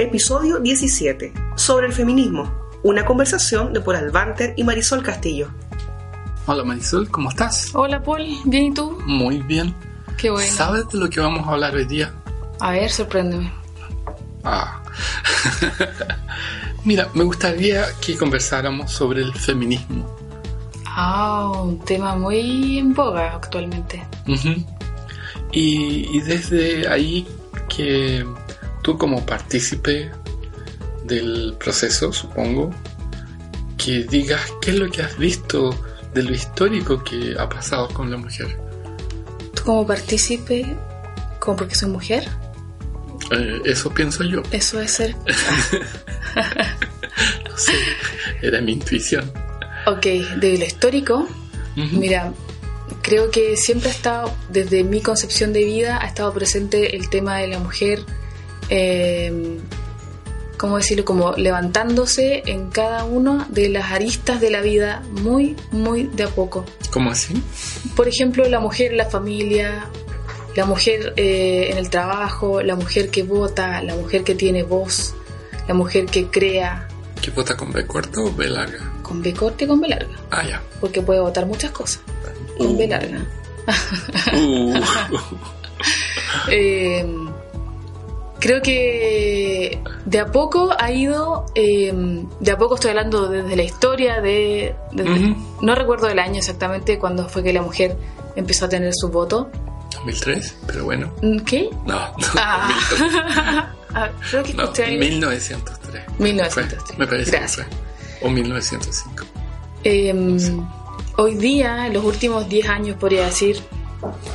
episodio 17, sobre el feminismo, una conversación de Paul Albanter y Marisol Castillo. Hola Marisol, ¿cómo estás? Hola Paul, ¿bien y tú? Muy bien. Qué bueno. ¿Sabes de lo que vamos a hablar hoy día? A ver, sorpréndeme. Ah. Mira, me gustaría que conversáramos sobre el feminismo. Ah, un tema muy en boga actualmente. Y, y desde ahí que tú como partícipe del proceso, supongo, que digas qué es lo que has visto de lo histórico que ha pasado con la mujer. ¿Tú como partícipe, como porque soy mujer? Eh, eso pienso yo. Eso es ser... No sé, era mi intuición. ok, de lo histórico, mira, creo que siempre ha estado, desde mi concepción de vida, ha estado presente el tema de la mujer, eh, ¿cómo decirlo? Como levantándose en cada una de las aristas de la vida muy, muy de a poco. ¿Cómo así? Por ejemplo, la mujer en la familia, la mujer eh, en el trabajo, la mujer que vota, la mujer que tiene voz, la mujer que crea, ¿Qué vota con B corto o B larga? con B corta y con B larga, Ah, ya. porque puede votar muchas cosas, con B Uh. larga. Uh. Eh, creo que de a poco ha ido, eh, de a poco estoy hablando desde la historia, de, desde- Ujú. no recuerdo el año exactamente cuando fue que la mujer empezó a tener su voto. 2003, pero bueno. ¿Qué? No, Ah. Ah, creo que no, escuché algo. 1903. 1903. Fue, me parece Gracias. que fue. O 1905. Em, hoy día, en los últimos 10 años, podría decir,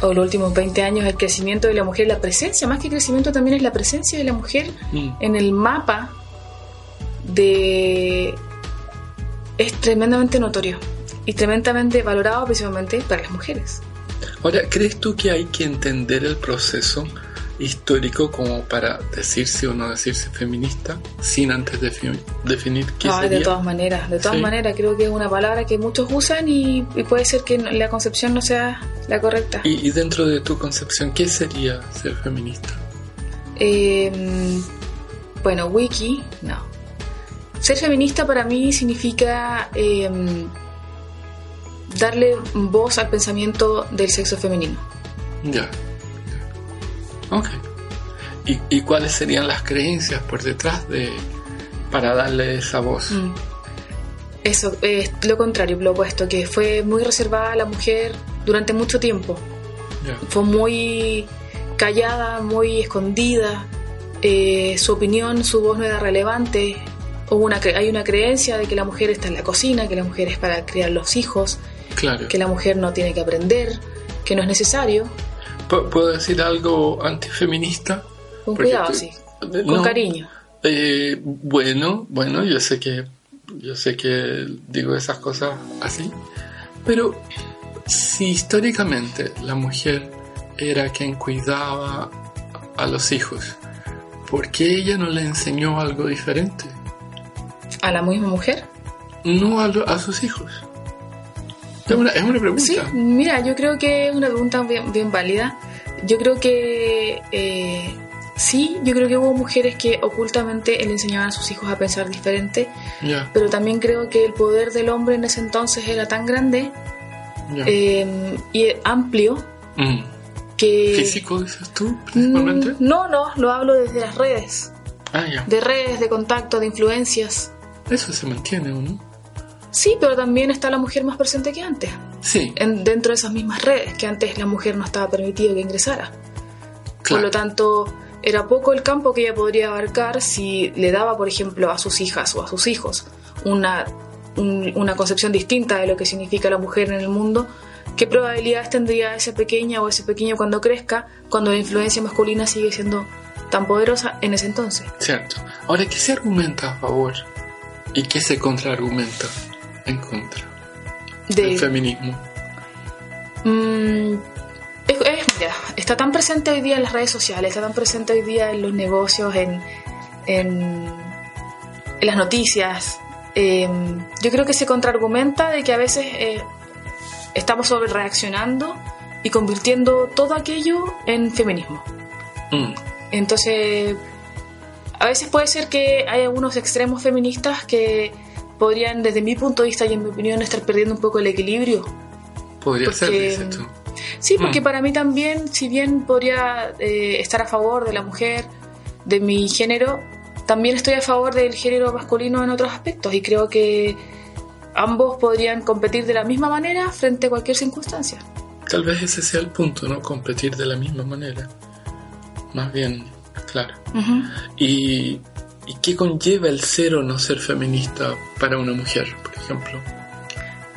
o los últimos 20 años, el crecimiento de la mujer, la presencia, más que crecimiento, también es la presencia de la mujer Mm. en el mapa de. es tremendamente notorio y tremendamente valorado principalmente para las mujeres. Ahora, ¿crees tú que hay que entender el proceso histórico como para decirse o no decirse feminista sin antes defi- definir qué Ah, de sería? todas maneras, de todas Sí. maneras, creo que es una palabra que muchos usan y, y puede ser que la concepción no sea la correcta. Y, y dentro de tu concepción, ¿qué sería ser feminista? Eh, bueno, wiki, no. Ser feminista para mí significa eh, darle voz al pensamiento del sexo femenino. Ya. Ok. ¿Y, y cuáles serían las creencias por detrás de para darle esa voz? Mm. Eso es lo contrario, lo opuesto, que fue muy reservada a la mujer durante mucho tiempo. Fue muy callada, muy escondida. eh, su opinión, su voz no era relevante. Hubo una, hay una creencia de que la mujer está en la cocina, que la mujer es para criar los hijos, Claro. que la mujer no tiene que aprender, que no es necesario. ¿Pu- ¿Puedo decir algo antifeminista? Con Porque cuidado, sí. Con cariño. Eh, bueno, bueno, yo sé que yo sé que digo esas cosas así, pero si históricamente la mujer era quien cuidaba a los hijos, ¿por qué ella no le enseñó algo diferente? ¿A la misma mujer? No a, lo- a sus hijos. Es una, es una pregunta. Sí, mira, yo creo que es una pregunta bien, bien válida. Yo creo que eh, sí, yo creo que hubo mujeres que ocultamente le enseñaban a sus hijos a pensar diferente, Ya, pero también creo que el poder del hombre en ese entonces era tan grande ya. eh, y amplio Mm. que... ¿Físico dices tú, principalmente? Mm, No, no, lo hablo desde las redes, Ah, ya. de redes, de contacto, de influencias. Eso se mantiene, ¿o no? Sí, pero también está la mujer más presente que antes, Sí, en- dentro de esas mismas redes, que antes la mujer no estaba permitido que ingresara. Por claro. lo tanto, era poco el campo que ella podría abarcar si le daba, por ejemplo, a sus hijas o a sus hijos una, un- una concepción distinta de lo que significa la mujer en el mundo. ¿Qué probabilidades tendría esa pequeña o ese pequeño cuando crezca, cuando la influencia masculina sigue siendo tan poderosa en ese entonces? Cierto. Ahora, ¿qué se argumenta a favor y qué se contraargumenta en contra del De, feminismo? Mm, es- es- mira, está tan presente hoy día en las redes sociales, está tan presente hoy día en los negocios, en, en, en las noticias. Eh, yo creo que se contraargumenta de que a veces eh, estamos sobre reaccionando y convirtiendo todo aquello en feminismo. Mm, Entonces, a veces puede ser que hay algunos extremos feministas que podrían, desde mi punto de vista y en mi opinión, estar perdiendo un poco el equilibrio. Podría ser, Porque- dices tú. Sí, porque Mm. para mí también, si bien podría eh, estar a favor de la mujer, de mi género, también estoy a favor del género masculino en otros aspectos y creo que ambos podrían competir de la misma manera frente a cualquier circunstancia. Tal vez ese sea el punto, ¿no? Competir de la misma manera. Más bien, claro. Ujú. ¿Y, ¿Y qué conlleva el ser o no ser feminista para una mujer, por ejemplo?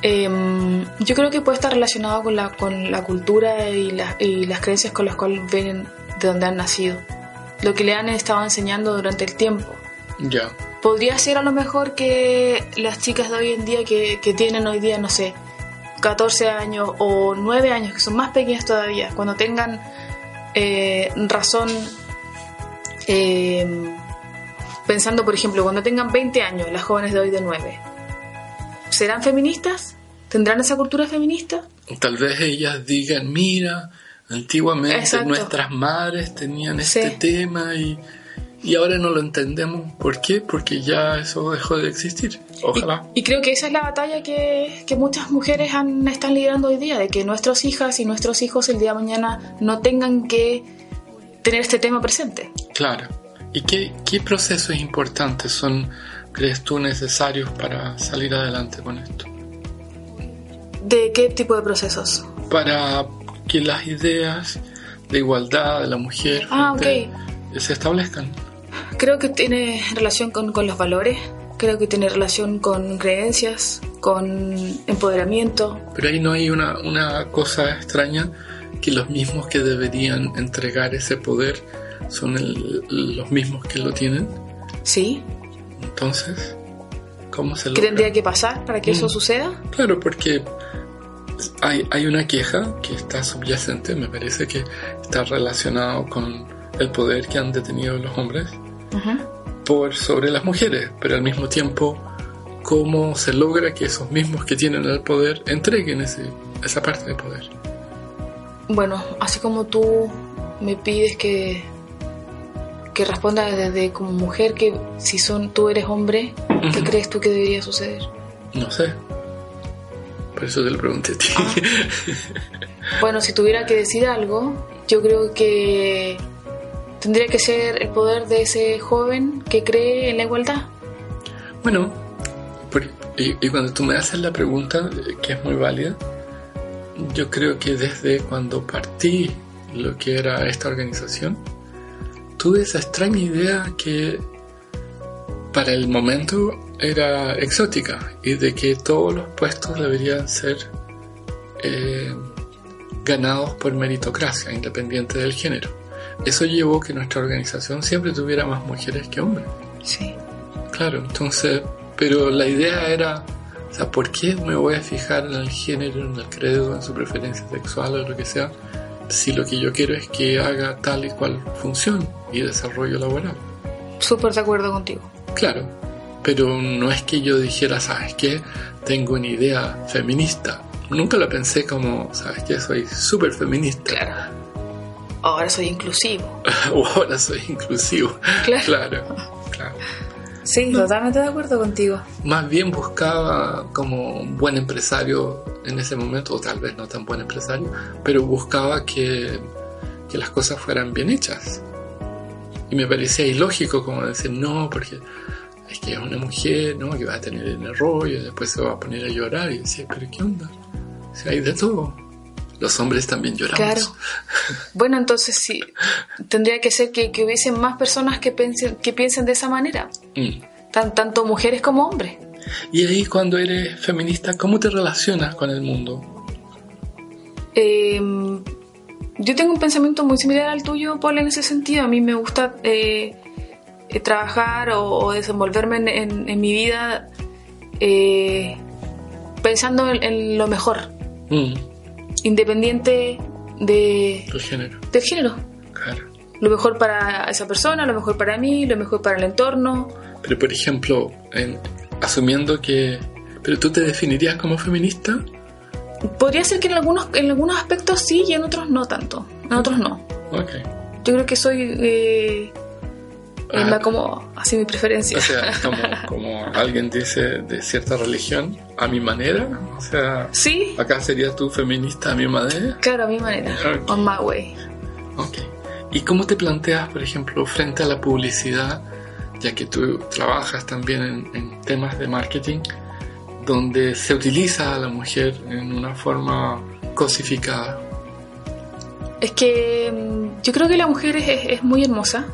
Em, yo creo que puede estar relacionado con la, con la cultura y, la- y las creencias con las cuales vienen de donde han nacido. Lo que le han estado enseñando durante el tiempo. Ya, Podría ser a lo mejor que las chicas de hoy en día que, que tienen hoy día, no sé, 14 años o 9 años, que son más pequeñas todavía, cuando tengan eh, razón, eh, pensando por ejemplo, cuando tengan 20 años, las jóvenes de hoy de 9, ¿serán feministas? ¿Tendrán esa cultura feminista? tal vez ellas digan, mira, antiguamente Exacto. nuestras madres tenían Sí. este tema y, y ahora no lo entendemos. ¿Por qué? Porque ya eso dejó de existir. Ojalá. Y, y creo que esa es la batalla que, que muchas mujeres han, están liderando hoy día, de que nuestras hijas y nuestros hijos el día de mañana no tengan que tener este tema presente. Claro. ¿Y qué, qué procesos importantes son, crees tú, necesarios para salir adelante con esto? ¿De qué tipo de procesos? Para que las ideas de igualdad de la mujer Ah, frente- se establezcan. Creo que tiene relación con, con los valores, creo que tiene relación con creencias, con empoderamiento. Pero ahí no hay una, una cosa extraña que los mismos que deberían entregar ese poder son el- los mismos que lo tienen. ¿Sí? Entonces, ¿cómo se ¿Qué logra? tendría que pasar para que eso Mm. suceda? Claro, porque hay, hay una queja que está subyacente, me parece que está relacionado con el poder que han detenido los hombres por sobre las mujeres, pero al mismo tiempo cómo se logra que esos mismos que tienen el poder entreguen ese, esa parte de poder. Bueno, así como tú me pides que, que responda desde como mujer que si son tú eres hombre, ¿qué crees tú que debería suceder? No sé. Por eso te lo pregunté a ti. Ah. Bueno, si tuviera que decir algo, yo creo que tendría que ser el poder de ese joven que cree en la igualdad. Bueno, por- y, y cuando tú me haces la pregunta, eh, que es muy válida, yo creo que desde cuando partí lo que era esta organización, tuve esa extraña idea que para el momento era exótica y de que todos los puestos deberían ser eh, ganados por meritocracia, independiente del género. Eso llevó que nuestra organización siempre tuviera más mujeres que hombres. Sí. Claro, entonces, pero la idea era, o sea, ¿por qué me voy a fijar en el género, en el credo, en su preferencia sexual o lo que sea, si lo que yo quiero es que haga tal y cual función y desarrollo laboral? Súper de acuerdo contigo. Claro, pero no es que yo dijera, ¿sabes qué? Tengo una idea feminista. Nunca lo pensé como, ¿sabes qué? Soy súper feminista. Claro. Ahora soy inclusivo. o ahora soy inclusivo. Claro. Claro, claro. Sí, totalmente de acuerdo contigo. Más bien buscaba como un buen empresario en ese momento, o tal vez no tan buen empresario, pero buscaba que, que las cosas fueran bien hechas. Y me parecía ilógico como decir, no, porque es que es una mujer, ¿no? Que va a tener el rollo y después se va a poner a llorar. Y decía, pero ¿qué onda? Si hay de todo. Los hombres también lloramos. Claro. Bueno, entonces sí, tendría que ser que, que hubiesen más personas que piensen, que piensen de esa manera, Mm. tan, tanto mujeres como hombres. Y ahí cuando eres feminista, ¿cómo te relacionas con el mundo? Eh, yo tengo un pensamiento muy similar al tuyo, Paul, en ese sentido. A mí me gusta eh, eh, trabajar o, o desenvolverme en, en- en mi vida eh, pensando en, en lo mejor, Mm, independiente de, el género, del género. claro. Lo mejor para esa persona, lo mejor para mí, lo mejor para el entorno. Pero por ejemplo, en- asumiendo que... ¿Pero tú te definirías como feminista? Podría ser que en algunos, en algunos aspectos sí y en otros no tanto. En otros no. Ok. Yo creo que soy eh, Ah. más como así mi preferencia. O sea, como, como alguien dice de cierta religión, a mi manera. O sea, sí, acá sería tú feminista a mi manera. claro, a mi manera. On my way. Ok. ¿Y cómo te planteas, por ejemplo, frente a la publicidad, ya que tú trabajas también en, en temas de marketing, donde se utiliza a la mujer en una forma cosificada? Es que mm, yo creo que la mujer es, es- es muy hermosa.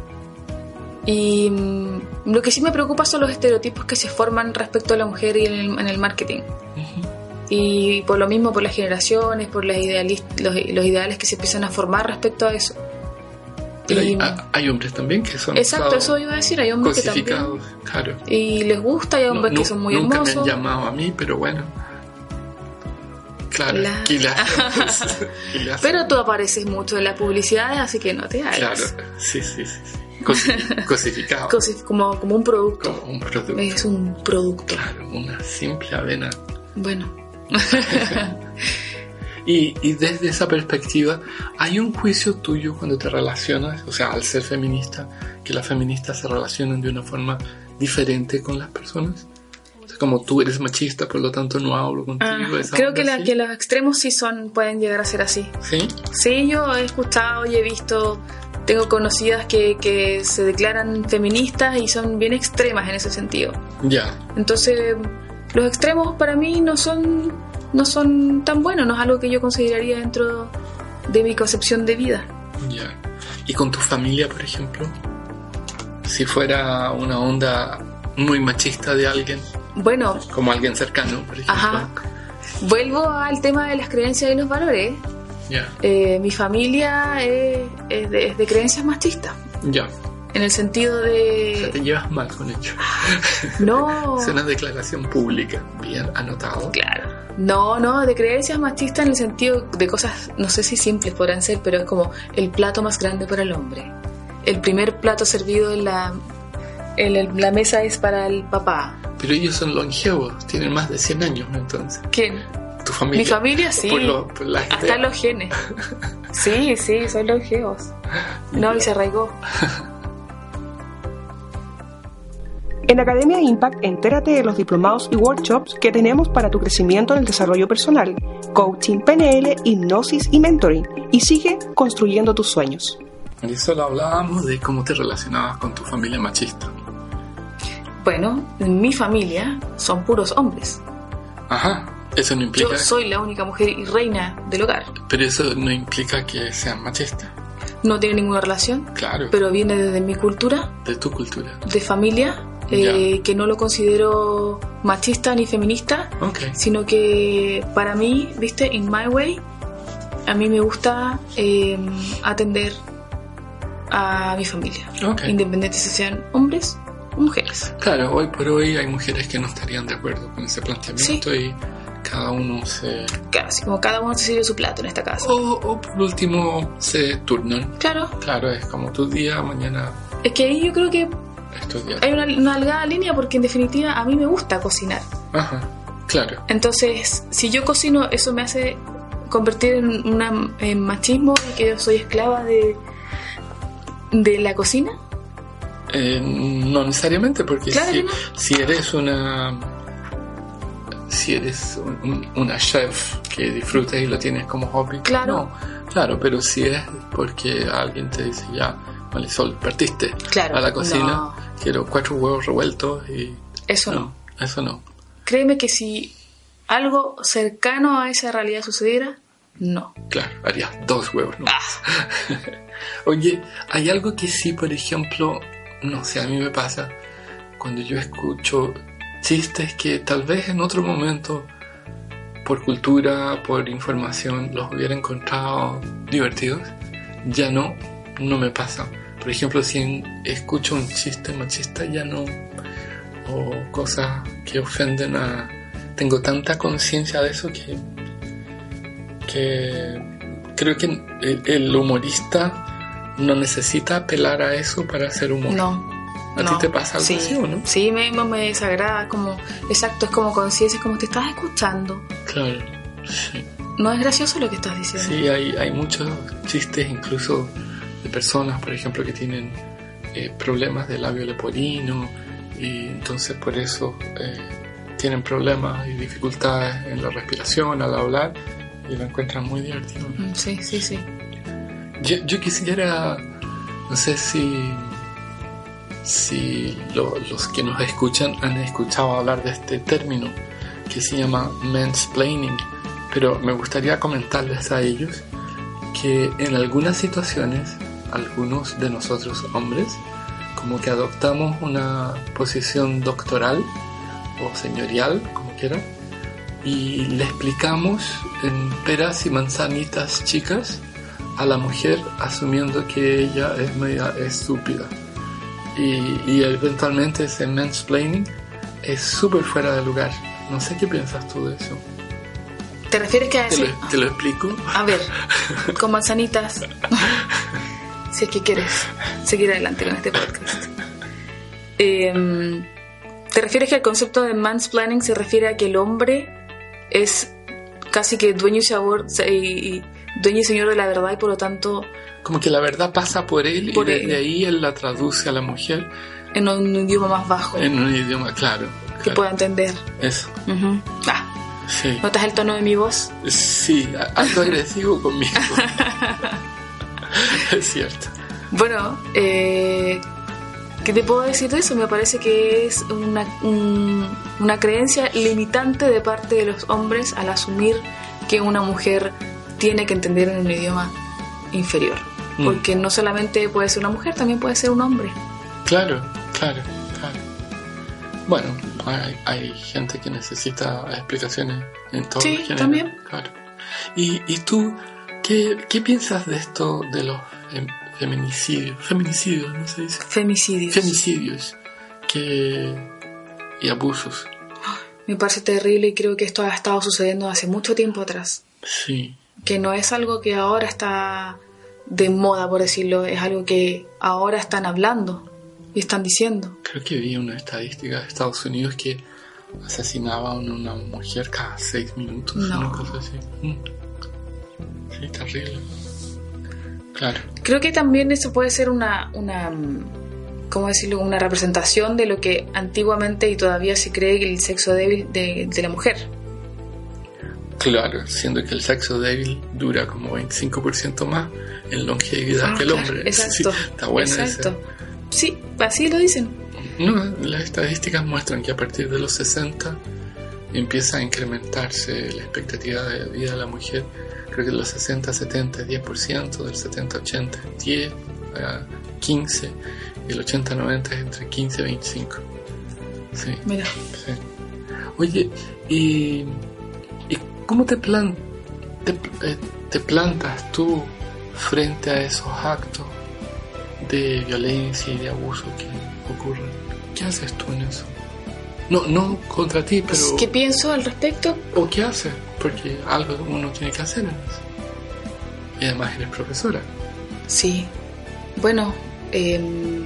Y mm, lo que sí me preocupa son los estereotipos que se forman respecto a la mujer y en el, en el marketing. Y por lo mismo, por las generaciones, por las los, los ideales que se empiezan a formar respecto a eso. Pero hay, Y- hay hombres también que son exacto, eso iba a decir. Hay hombres que también. claro. Y les gusta, hay hombres No- que son muy nunca hermosos. me han llamado a mí, pero bueno. Claro, La-. Pero tú apareces mucho en las publicidades, así que no te hagas. Claro, sí, sí, sí. sí. Cosi- cosificado. Cosi- como, como un producto. como un producto. Es un producto. Claro, una simple avena. Bueno, Y, y desde esa perspectiva, ¿hay un juicio tuyo cuando te relacionas, o sea, al ser feminista, que las feministas se relacionan de una forma diferente con las personas? O sea, como tú eres machista, por lo tanto no hablo contigo. ah, creo que, la- que los extremos sí son, pueden llegar a ser así. ¿Sí? Sí, yo he escuchado y he visto, tengo conocidas que, que se declaran feministas y son bien extremas en ese sentido. Ya. Entonces, los extremos para mí no son, no son tan buenos, no es algo que yo consideraría dentro de mi concepción de vida. Ya. ¿Y con tu familia, por ejemplo? Si fuera una onda muy machista de alguien, Bueno, como alguien cercano, por ejemplo. Ajá. vuelvo al tema de las creencias y los valores. Eh, mi familia es, es de, es de creencias machistas, Ya. en el sentido O sea, de... te llevas mal con ello. No, Es una declaración pública, bien anotado. claro. No, no, de creencias machistas en el sentido de cosas, no sé si simples podrán ser, pero es como el plato más grande para el hombre. El primer plato servido en la, en el- la mesa es para el papá. Pero ellos son longevos, tienen más de 100 años entonces. ¿Quién? Tu familia. Mi familia sí. Por, lo- por las Hasta los genes. Sí, sí, son longevos. No, y se arraigó. En Academia Impact, entérate de los diplomados y workshops que tenemos para tu crecimiento en el desarrollo personal, coaching, PNL, hipnosis y mentoring. Y sigue construyendo tus sueños. Y solo hablábamos de cómo te relacionabas con tu familia machista. Bueno, en mi familia son puros hombres. Ajá. Eso no implica. Yo soy la única mujer y reina del hogar. Pero eso no implica que sean machistas. No tiene ninguna relación, Claro. pero viene desde mi cultura, de tu cultura. de familia, eh, que no lo considero machista ni feminista, Ok. sino que para mí, viste, in my way, a mí me gusta eh, atender a mi familia, Ok. independiente si sean hombres o mujeres. Claro, hoy por hoy hay mujeres que no estarían de acuerdo con ese planteamiento y cada uno se... Claro, así como cada uno se sirve su plato en esta casa. O, o por último se turnan. Claro, Claro, es como tu día, mañana es que ahí yo creo que es tu día. hay una, una delgada línea porque en definitiva a mí me gusta cocinar. Ajá, claro. Entonces, si yo cocino, eso me hace convertir en, una, en machismo y que yo soy esclava de, de la cocina. Eh, no necesariamente, porque Claro si, que no. si eres una... Si eres un- un- una chef que disfrutas y lo tienes como hobby, Claro. no, claro, pero si es porque alguien te dice ya, Marisol, partiste Claro, a la cocina, no. quiero cuatro huevos revueltos y Eso no. eso no. Créeme que si algo cercano a esa realidad sucediera, no. Claro, harías dos huevos. ¿no? Ah, Oye, hay algo que sí, por ejemplo, no sé, a mí me pasa cuando yo escucho chistes que tal vez en otro momento, por cultura, por información, los hubiera encontrado divertidos, ya no, no me pasa. Por ejemplo, si escucho un chiste machista, ya no, o cosas que ofenden a... Tengo tanta conciencia de eso que, que creo que el, humorista no necesita apelar a eso para hacer humor. no. ¿A no. ti te pasa algo sí, así o no? Sí, me, me- desagrada. Como, exacto, es como conciencia, es como te estás escuchando. Claro, sí. No es gracioso lo que estás diciendo. Sí, hay, hay muchos chistes incluso de personas, por ejemplo, que tienen eh, problemas de labio leporino y entonces por eso eh, tienen problemas y dificultades en la respiración al hablar y lo encuentran muy divertido. Mm, Sí, sí, sí. Yo, yo quisiera, no sé si, si lo- los que nos escuchan han escuchado hablar de este término que se llama mansplaining, pero me gustaría comentarles a ellos que en algunas situaciones, algunos de nosotros hombres, como que adoptamos una posición doctoral o señorial, como quieran, y le explicamos en peras y manzanitas chicas a la mujer asumiendo que ella es media estúpida. Y, y eventualmente ese mansplaining es súper fuera de lugar. No sé qué piensas tú de eso. ¿Te refieres que a ¿Te decir, lo, te lo explico? a ver, con manzanitas, si es que quieres seguir adelante con este podcast? Em, ¿Te refieres que el concepto de mansplaining se refiere a que el hombre es casi que dueño y, sabor, y dueño y señor de la verdad y por lo tanto Como que la verdad pasa por él Por y él. desde ahí él la traduce a la mujer en un idioma más bajo en un idioma claro. que claro. pueda entender? Eso, Ujú. Ah, sí. ¿notas el tono de mi voz? Sí, algo agresivo conmigo. es cierto. Bueno, eh, ¿qué te puedo decir de eso? Me parece que es una, un- una creencia limitante de parte de los hombres al asumir que una mujer tiene que entender en un idioma inferior. Mm. Porque no solamente puede ser una mujer, también puede ser un hombre. Claro, claro, claro. Bueno, hay, hay gente que necesita explicaciones en todos Sí, los también. Claro. ¿Y, y tú qué, qué piensas de esto de los fem- feminicidios? Feminicidios, ¿no se dice? Femicidios. Femicidios que, y abusos. Me parece terrible y creo que esto ha estado sucediendo hace mucho tiempo atrás. Sí, que no es algo que ahora está de moda, por decirlo, es algo que ahora están hablando y están diciendo. creo que vi una estadística de Estados Unidos que asesinaban a una mujer cada seis minutos, No. una cosa así. Mm. Sí, terrible. Claro. Creo que también eso puede ser una, una ¿cómo decirlo? Una representación de lo que antiguamente y todavía se cree que el sexo débil de, de la mujer. Claro, siendo que el sexo débil dura como 25% más en longevidad Ah, que el hombre. exacto. Sí, está bueno ese- Exacto. Sí, así lo dicen. No, las estadísticas muestran que a partir de los 60 empieza a incrementarse la expectativa de vida de la mujer. Creo que de los 60 a 70 es 10%, del 70 a 80 es 10, a 15 y el 80 a 90 es entre 15 y 25. Sí, Mira, sí. Oye, ¿y, y cómo te, plan, te, eh, te plantas tú frente a esos actos de violencia y de abuso que ocurren? ¿Qué haces tú en eso? No, no contra ti, pero... ¿qué pienso al respecto? ¿O qué haces? Porque algo uno tiene que hacer en eso. Y además eres profesora. Sí. Bueno, em,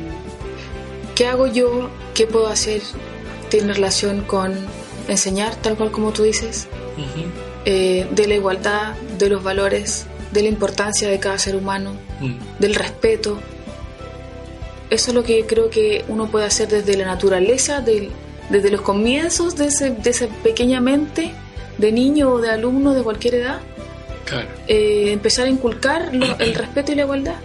¿qué hago yo? ¿Qué puedo hacer? Tiene relación con enseñar, tal cual como tú dices, Ujú. Eh, de la igualdad, de los valores, de la importancia de cada ser humano, Mm. del respeto. Eso es lo que creo que uno puede hacer desde la naturaleza, del- desde los comienzos de, ese- de esa pequeña mente de niño o de alumno de cualquier edad, Claro. eh, empezar a inculcar lo- el respeto y la igualdad.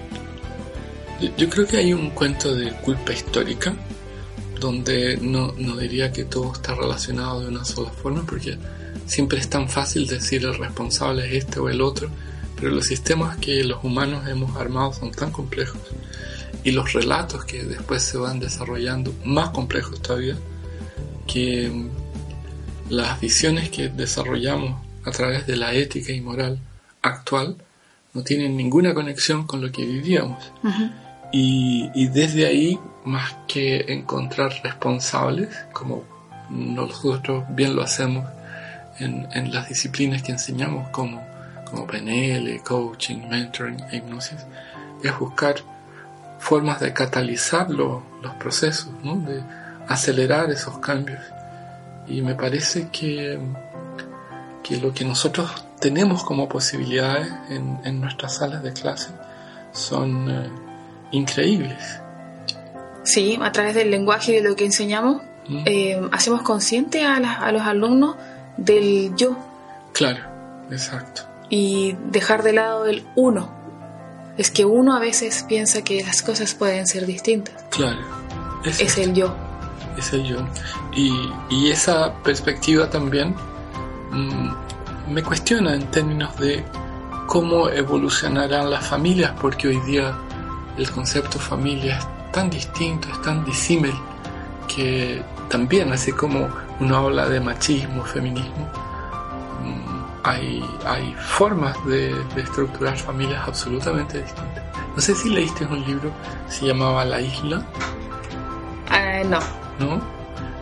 Yo- Yo creo que hay un cuento de culpa histórica donde no, no diría que todo está relacionado de una sola forma porque siempre es tan fácil decir el responsable es este o el otro, pero los sistemas que los humanos hemos armado son tan complejos y los relatos que después se van desarrollando más complejos todavía que las visiones que desarrollamos a través de la ética y moral actual no tienen ninguna conexión con lo que vivíamos. Y, y desde ahí, más que encontrar responsables, como nosotros bien lo hacemos en, en las disciplinas que enseñamos, como, como PNL, coaching, mentoring e hipnosis, es buscar formas de catalizar lo- los procesos, ¿no? de acelerar esos cambios. Y me parece que, que lo que nosotros tenemos como posibilidades en, en nuestras salas de clase son eh, increíbles. Sí, a través del lenguaje y de lo que enseñamos, Mm. eh, hacemos consciente a, las- a los alumnos del yo Claro, exacto. y dejar de lado el uno. Es que uno a veces piensa que las cosas pueden ser distintas. Claro. Es el yo. es el yo. Y, y esa perspectiva también mm, me cuestiona en términos de cómo evolucionarán las familias, porque hoy día el concepto familia es tan distinto, es tan disímil, que también, así como uno habla de machismo, feminismo, mm, hay, hay formas de, de estructurar familias absolutamente distintas. No sé si leíste un libro, se llamaba La Isla. Ah, no. ¿no?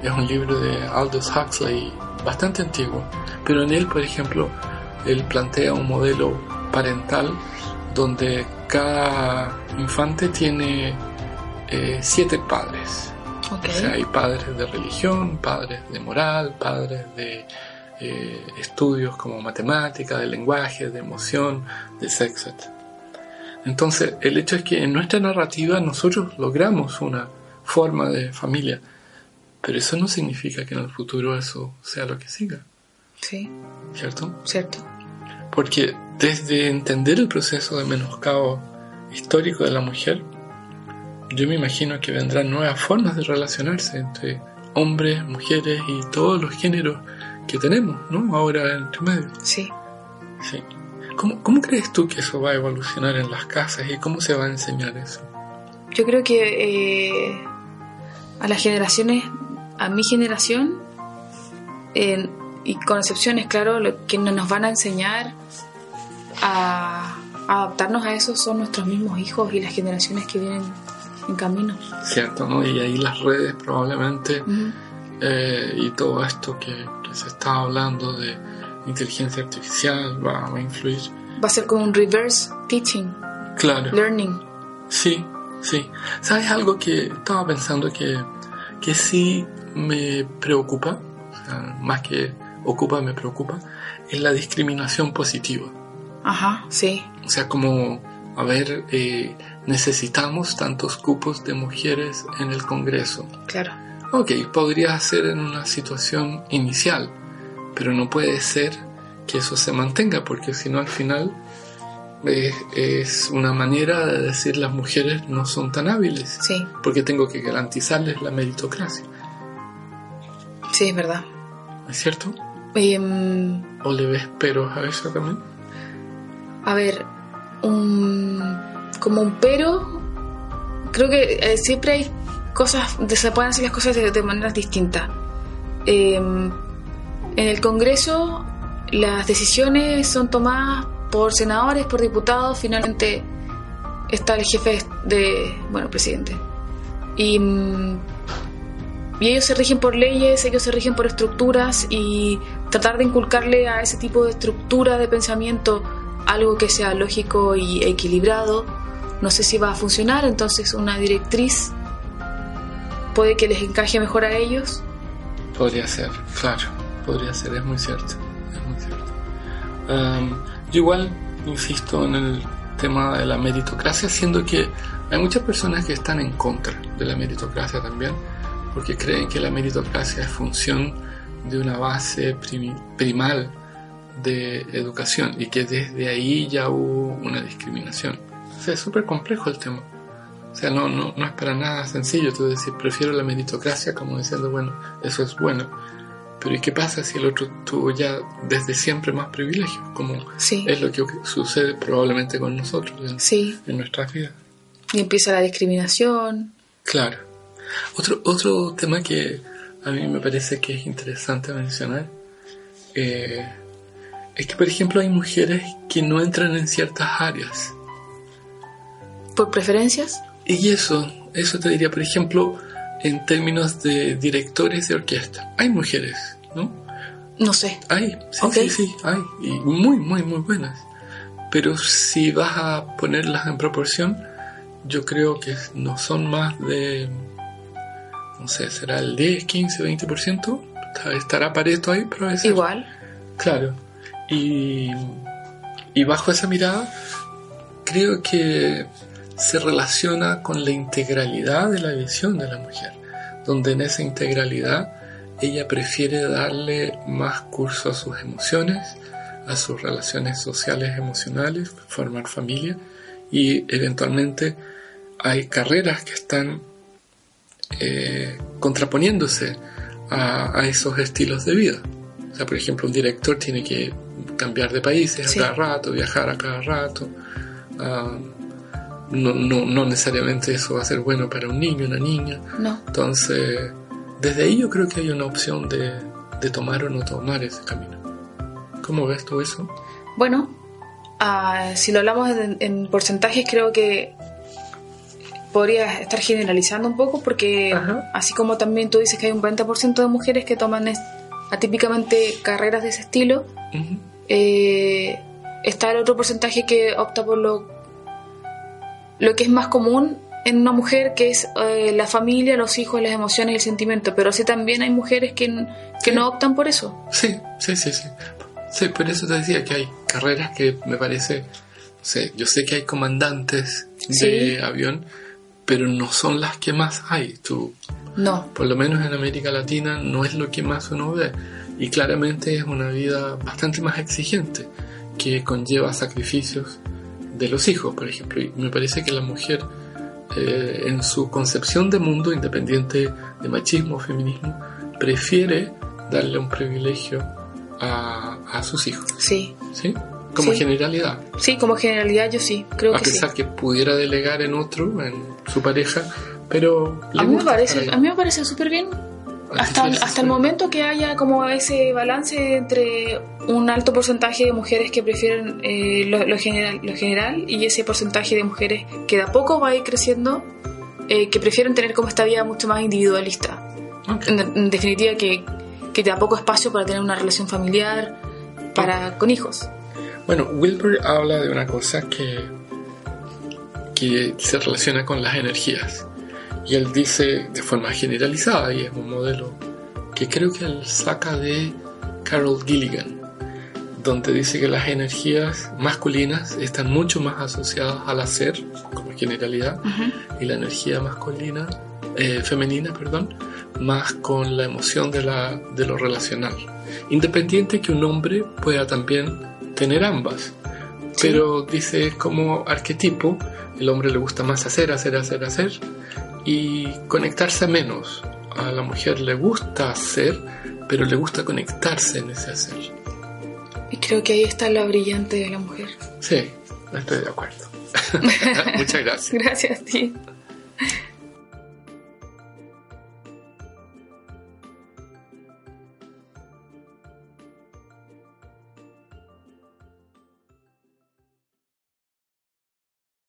Es un libro de Aldous Huxley bastante antiguo, pero en él, por ejemplo, él plantea un modelo parental donde cada infante tiene eh, siete padres. Ok. O sea, hay padres de religión, padres de moral, padres de eh, estudios como matemática, de lenguaje, de emoción, de sexo, etc. Entonces, el hecho es que en nuestra narrativa nosotros logramos una forma de familia, pero eso no significa que en el futuro eso sea lo que siga, Sí, ¿cierto? cierto. Porque desde entender el proceso de menoscabo histórico de la mujer, yo me imagino que vendrán nuevas formas de relacionarse entre hombres, mujeres y todos los géneros que tenemos, ¿no? Ahora entre medio. Sí. Sí. ¿Cómo, ¿Cómo crees tú que eso va a evolucionar en las casas y cómo se va a enseñar eso? Yo creo que eh, a las generaciones, a mi generación, eh, y con excepciones, claro, lo que no nos van a enseñar a adaptarnos a eso son nuestros mismos hijos y las generaciones que vienen en camino. ¿Cierto? ¿no? Y ahí las redes probablemente eh, y todo esto que, que se está hablando de inteligencia artificial va, va a influir. Va a ser como un reverse teaching, Claro. learning. Sí, sí. ¿Sabes algo que estaba pensando que, que sí me preocupa? O sea, más que ocupa, me preocupa. Es la discriminación positiva. Ajá, sí, O sea, como, a ver, eh, necesitamos tantos cupos de mujeres en el Congreso. claro. Ok, podría ser en una situación inicial, pero no puede ser que eso se mantenga, porque si no al final es, es una manera de decir las mujeres no son tan hábiles, Sí, porque tengo que garantizarles la meritocracia. sí, es verdad. ¿Es cierto? Em, ¿O le ves peros a eso también? A ver, un, como un pero, creo que eh, siempre hay cosas, se pueden hacer las cosas de, maneras distintas. Eh, en el Congreso las decisiones son tomadas por senadores, por diputados, finalmente está el jefe de, bueno, presidente. Mm, y ellos se rigen por leyes, ellos se rigen por estructuras y tratar de inculcarle a ese tipo de estructura de pensamiento algo que sea lógico y equilibrado, no sé si va a funcionar, entonces una directriz puede que les encaje mejor a ellos. Podría ser, claro, podría ser, es muy cierto, es muy cierto. Am, yo igual insisto en el tema de la meritocracia, siendo que hay muchas personas que están en contra de la meritocracia también, porque creen que la meritocracia es función de una base primal de educación y que desde ahí ya hubo una discriminación. O sea, es súper complejo el tema. O sea, no, no, no es para nada sencillo tú decir, prefiero la meritocracia como diciendo, bueno, eso es bueno. Pero ¿y qué pasa si el otro tuvo ya desde siempre más privilegios? Como Sí, es lo que sucede probablemente con nosotros en, sí. en nuestras vidas. Y empieza la discriminación. Claro. Otro, otro tema que a mí me parece que es interesante mencionar eh, es que, por ejemplo, hay mujeres que no entran en ciertas áreas. ¿Por preferencias? Y eso, eso te diría, por ejemplo, en términos de directores de orquesta. Hay mujeres, ¿no? No sé. Hay, sí, sí, sí, hay. Y muy, muy, muy buenas. Pero si vas a ponerlas en proporción, yo creo que no son más de, no sé, será el 10, 15, 20%. Está- Estará Pareto ahí, pero es Igual. Claro. Y, y bajo esa mirada, creo que se relaciona con la integralidad de la visión de la mujer, donde en esa integralidad ella prefiere darle más curso a sus emociones, a sus relaciones sociales emocionales, formar familia y eventualmente hay carreras que están eh, contraponiéndose a, esos estilos de vida. O sea, por ejemplo, un director tiene que cambiar de países a cada rato, viajar a cada rato. Ah, no, no, no, necesariamente eso va a ser bueno para un niño, una niña. No. Entonces, desde ahí yo creo que hay una opción de, de tomar o no tomar ese camino. ¿Cómo ves tú eso? Bueno, ah, si lo hablamos en, porcentajes, creo que podría estar generalizando un poco porque así como también tú dices que hay un 20% de mujeres que toman atípicamente carreras de ese estilo, eh, está el otro porcentaje que opta por lo, lo que es más común en una mujer, que es eh, la familia, los hijos, las emociones y el sentimiento, pero sí también hay mujeres que, que no optan por eso. Sí, sí, sí, sí. Sí, por eso te decía que hay carreras que me parece, sé, yo sé que hay comandantes de avión, pero no son las que más hay. Tú, no. Por lo menos en América Latina no es lo que más uno ve. Y claramente es una vida bastante más exigente, que conlleva sacrificios de los hijos, por ejemplo. Y me parece que la mujer, eh, en su concepción de mundo, independiente de machismo o feminismo, prefiere darle un privilegio a, sus hijos. Sí. ¿Sí? Como generalidad. Sí, como generalidad yo sí, creo a que sí. A pesar que pudiera delegar en otro, en su pareja, pero... a, mí me parece, a mí me parece súper bien. Hasta, hasta el momento que haya como ese balance entre un alto porcentaje de mujeres que prefieren eh, lo, general, lo general y ese porcentaje de mujeres que de a poco va a ir creciendo, eh, que prefieren tener como esta vida mucho más individualista. en, definitiva, que que te da poco espacio para tener una relación familiar para, con hijos. Bueno, Wilbur habla de una cosa que, que se relaciona con las energías. Y él dice de forma generalizada, y es un modelo que creo que él saca de Carol Gilligan, donde dice que las energías masculinas están mucho más asociadas al hacer, como generalidad, y la energía masculina, eh, femenina, perdón, más con la emoción de, la, de lo relacional. Independiente que un hombre pueda también tener ambas. Pero dice como arquetipo, el hombre le gusta más hacer, hacer, hacer, hacer y conectarse menos. A la mujer le gusta hacer, pero le gusta conectarse en ese hacer. Y creo que ahí está la brillante de la mujer. Sí, estoy de acuerdo. Muchas gracias. Gracias a ti.